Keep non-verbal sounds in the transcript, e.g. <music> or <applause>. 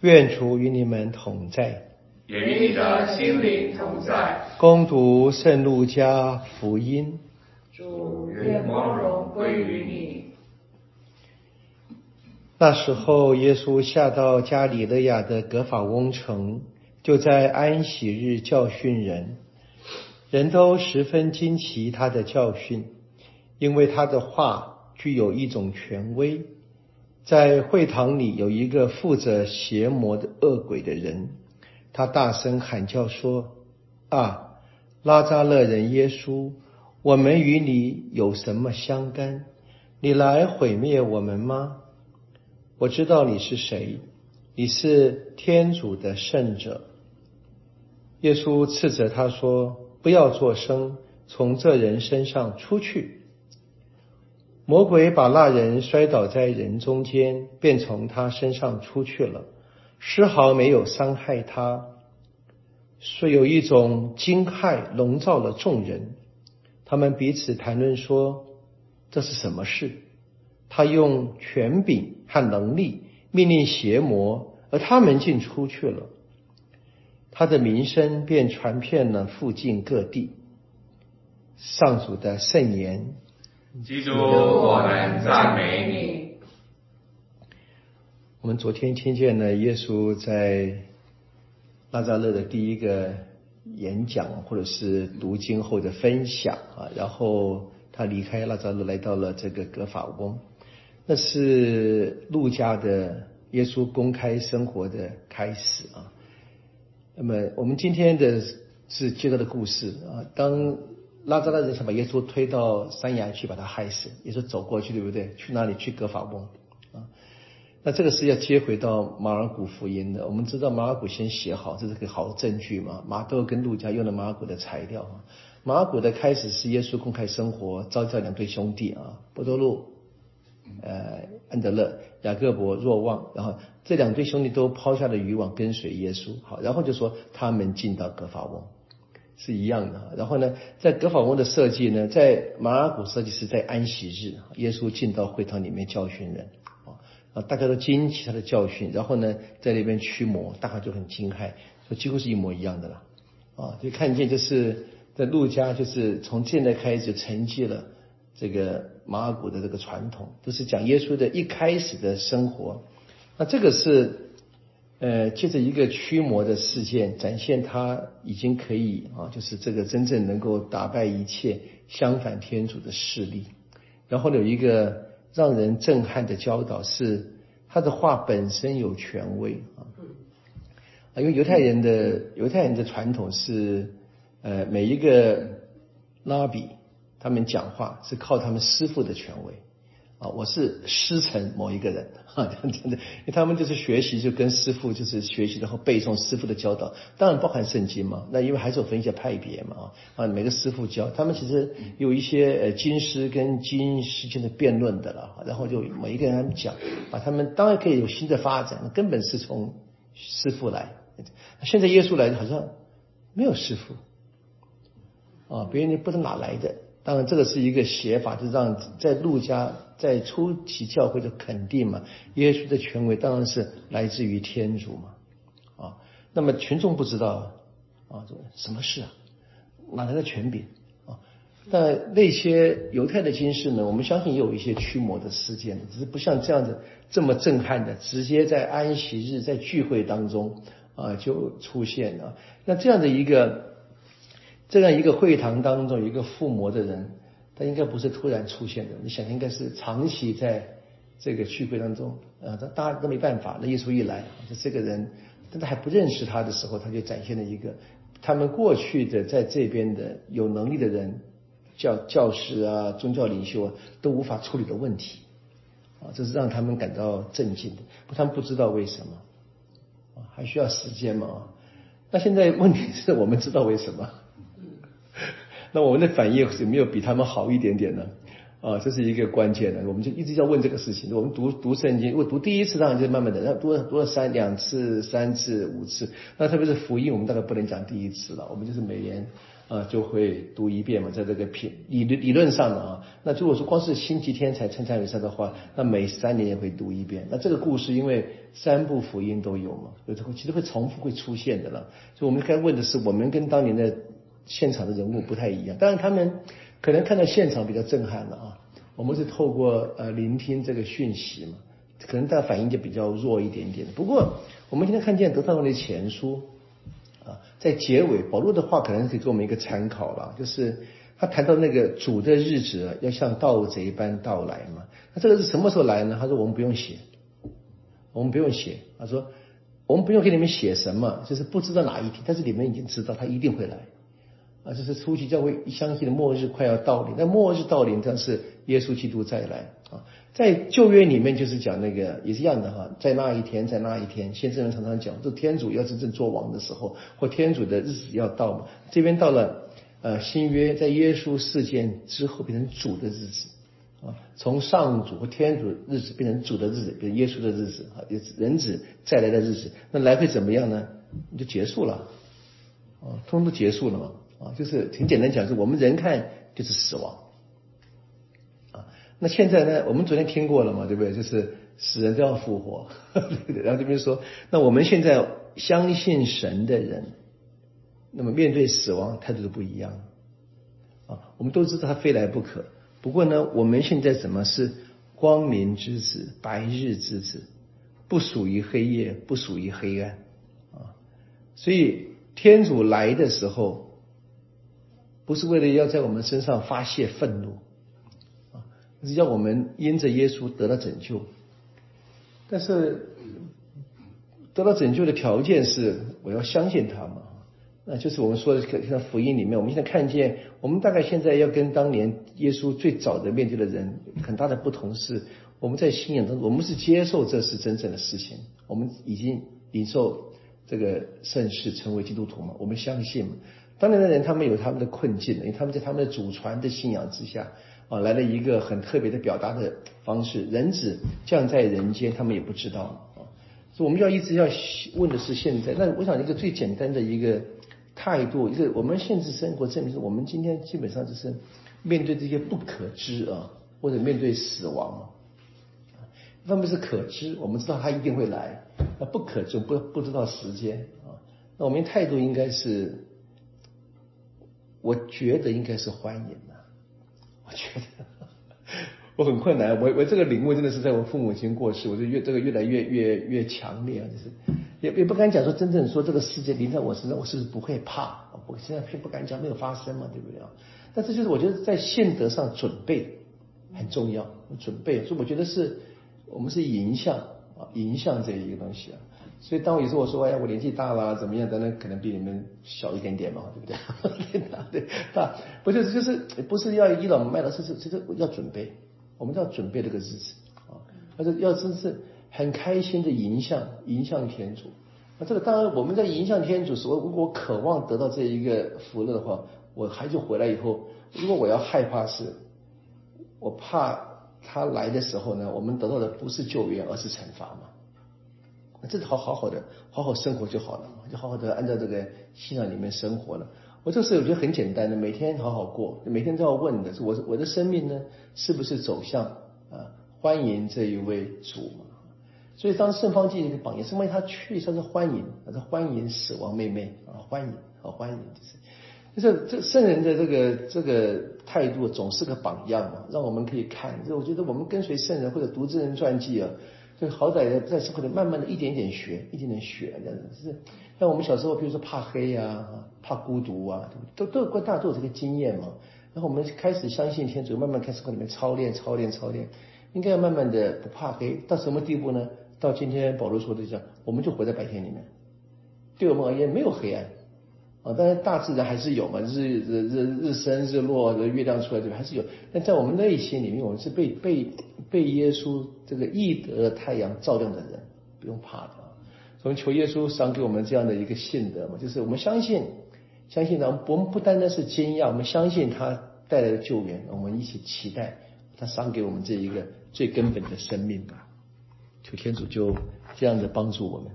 愿主与你们同在，也与你的心灵同在。攻读圣路加福音。主愿光荣归于你。那时候，耶稣下到加里勒亚的格法翁城，就在安息日教训人，人都十分惊奇他的教训，因为他的话具有一种权威。在会堂里有一个负责邪魔的恶鬼的人，他大声喊叫说：“啊，拉扎勒人耶稣，我们与你有什么相干？你来毁灭我们吗？我知道你是谁，你是天主的圣者。”耶稣斥责他说：“不要作声，从这人身上出去。”魔鬼把那人摔倒在人中间，便从他身上出去了，丝毫没有伤害他。说有一种惊骇笼罩了众人，他们彼此谈论说：“这是什么事？”他用权柄和能力命令邪魔，而他们竟出去了。他的名声便传遍了附近各地。上主的圣言。基督，我们赞美你。我们昨天听见了耶稣在拉扎勒的第一个演讲，或者是读经后的分享啊，然后他离开拉扎勒，来到了这个格法翁，那是路加的耶稣公开生活的开始啊。那么我们今天的是接着的故事啊，当。拉扎勒人想把耶稣推到山崖去，把他害死。耶稣走过去，对不对？去哪里？去格法翁啊。那这个是要接回到马尔谷福音的。我们知道马尔谷先写好，这是个好证据嘛。马窦跟路加用了马尔谷的材料。马尔谷的开始是耶稣公开生活，召叫两对兄弟啊，波多禄、呃安德勒、雅各伯、若望，然后这两对兄弟都抛下了渔网跟随耶稣。好，然后就说他们进到格法翁。是一样的，然后呢，在格法翁的设计呢，在马尔谷设计是在安息日，耶稣进到会堂里面教训人，啊，大家都惊奇他的教训，然后呢，在那边驱魔，大家就很惊骇，说几乎是一模一样的了，啊，就看见就是在路加就是从现在开始承继了这个马尔谷的这个传统，都是讲耶稣的一开始的生活，那这个是。呃，借着一个驱魔的事件，展现他已经可以啊，就是这个真正能够打败一切相反天主的势力。然后有一个让人震撼的教导是，他的话本身有权威啊。啊，因为犹太人的犹太人的传统是，呃，每一个拉比他们讲话是靠他们师傅的权威。啊，我是师承某一个人，哈，真的，因为他们就是学习，就跟师傅就是学习，然后背诵师傅的教导，当然包含圣经嘛。那因为还是有分一些派别嘛，啊，每个师傅教，他们其实有一些呃经师跟经师间的辩论的了，然后就每一个人讲，把他们当然可以有新的发展，根本是从师傅来。现在耶稣来好像没有师傅，啊，别人不知道哪来的。当然，这个是一个写法，就让在路加在初期教会的肯定嘛，耶稣的权威当然是来自于天主嘛，啊，那么群众不知道啊，什么事啊，哪来的权柄啊？但那些犹太的经士呢，我们相信也有一些驱魔的事件，只是不像这样子这么震撼的，直接在安息日在聚会当中啊就出现了。那这样的一个。这样一个会堂当中，一个附魔的人，他应该不是突然出现的。你想，应该是长期在这个聚会当中，啊，他大家都没办法。那耶稣一来，就这个人，但他还不认识他的时候，他就展现了一个他们过去的在这边的有能力的人，教教师啊、宗教领袖啊，都无法处理的问题，啊，这是让他们感到震惊的。他们不知道为什么，啊，还需要时间嘛？啊那现在问题是我们知道为什么？那我们的反应有没有比他们好一点点呢？啊，这是一个关键的，我们就一直要问这个事情。我们读读圣经，如果读第一次当然就慢慢的，那读了读了三两次、三次、五次，那特别是福音，我们大概不能讲第一次了。我们就是每年啊，就会读一遍嘛，在这个品理论理论上的啊。那如果说光是星期天才称赞美赛的话，那每三年也会读一遍。那这个故事因为三部福音都有嘛，有时候其实会重复会出现的了。所以我们该问的是，我们跟当年的现场的人物不太一样，当然他们可能看到现场比较震撼了啊。我们是透过呃聆听这个讯息嘛，可能大家反应就比较弱一点点。不过我们今天看见得到的前书。啊，在结尾，保罗的话可能可以给我们一个参考了，就是他谈到那个主的日子要像盗贼般到来嘛。那这个是什么时候来呢？他说我们不用写，我们不用写。他说我们不用给你们写什么，就是不知道哪一天，但是你们已经知道他一定会来。啊，这是初期教会相信的末日快要到临，那末日到临，但是耶稣基督再来啊。在旧约里面就是讲那个也是一样的哈，在那一天，在那一天，先知们常常讲，这天主要真正做王的时候，或天主的日子要到嘛。这边到了呃新约，在耶稣事件之后变成主的日子啊，从上主和天主日子变成主的日子，变成耶稣的日子啊，人子再来的日子，那来会怎么样呢？就结束了啊，通通都结束了嘛啊，就是很简单讲，是我们人看就是死亡啊。那现在呢？我们昨天听过了嘛，对不对？就是死人都要复活，<laughs> 对对然后这边说，那我们现在相信神的人，那么面对死亡态度都不一样啊。我们都知道他非来不可，不过呢，我们现在怎么是光明之子、白日之子，不属于黑夜，不属于黑暗啊。所以天主来的时候，不是为了要在我们身上发泄愤怒。啊是要我们因着耶稣得到拯救，但是得到拯救的条件是我要相信他嘛？那就是我们说的像福音里面，我们现在看见，我们大概现在要跟当年耶稣最早的面对的人很大的不同是，我们在信仰中，我们是接受这是真正的事情，我们已经领受这个圣事，成为基督徒嘛？我们相信嘛？当年的人他们有他们的困境，因为他们在他们的祖传的信仰之下。啊，来了一个很特别的表达的方式，人子降在人间，他们也不知道啊。所以我们要一直要问的是现在。那我想一个最简单的一个态度，一个我们现实生活证明是我们今天基本上就是面对这些不可知啊，或者面对死亡啊。他们是可知，我们知道他一定会来；那不可知，不不知道时间啊。那我们态度应该是，我觉得应该是欢迎的。我觉得 <laughs> 我很困难，我我这个领悟真的是在我父母亲过世，我就越这个越来越越越强烈啊，就是也也不敢讲说真正说这个世界临在我身上，我是不是不会怕？我现在并不敢讲没有发生嘛，对不对啊？但是就是我觉得在现德上准备很重要，准备，所以我觉得是我们是迎向啊，迎向这一个东西啊。所以当我有时候我说哎呀我年纪大了怎么样，等等可能比你们小一点点嘛，对不对？<laughs> 对，大不就是就是不是要倚老卖老，是是这个要准备，我们要准备这个日子啊，而且要真是很开心的迎向迎向天主。那这个当然我们在迎向天主时候，如果渴望得到这一个福乐的话，我孩子回来以后，如果我要害怕是，我怕他来的时候呢，我们得到的不是救援，而是惩罚嘛。这好好好的，好好生活就好了，就好好的按照这个信仰里面生活了。我这是我觉得很简单的，每天好好过，每天都要问的是我我的生命呢，是不是走向啊欢迎这一位主？所以当圣方济一个榜样，圣方济他确实是欢迎，他是欢迎死亡妹妹啊，欢迎啊欢迎，就是就是这圣人的这个这个态度总是个榜样嘛，让我们可以看。就我觉得我们跟随圣人或者读这人传记啊。就好歹在社会里慢慢的一点点学，一点点学这样子。是像我们小时候，比如说怕黑啊，怕孤独啊，都都都大都有这个经验嘛。然后我们开始相信天主，慢慢开始在里面操练、操练、操练，应该要慢慢的不怕黑。到什么地步呢？到今天保罗说的这样，我们就活在白天里面，对我们而言没有黑暗。啊，当然大自然还是有嘛，日日日日升日落，月亮出来对吧？还是有。但在我们内心里面，我们是被被被耶稣这个义德太阳照亮的人，不用怕的。我们求耶稣赏给我们这样的一个信德嘛，就是我们相信，相信呢，我们不单单是惊讶，我们相信他带来的救援，我们一起期待他赏给我们这一个最根本的生命吧。求天主就这样的帮助我们。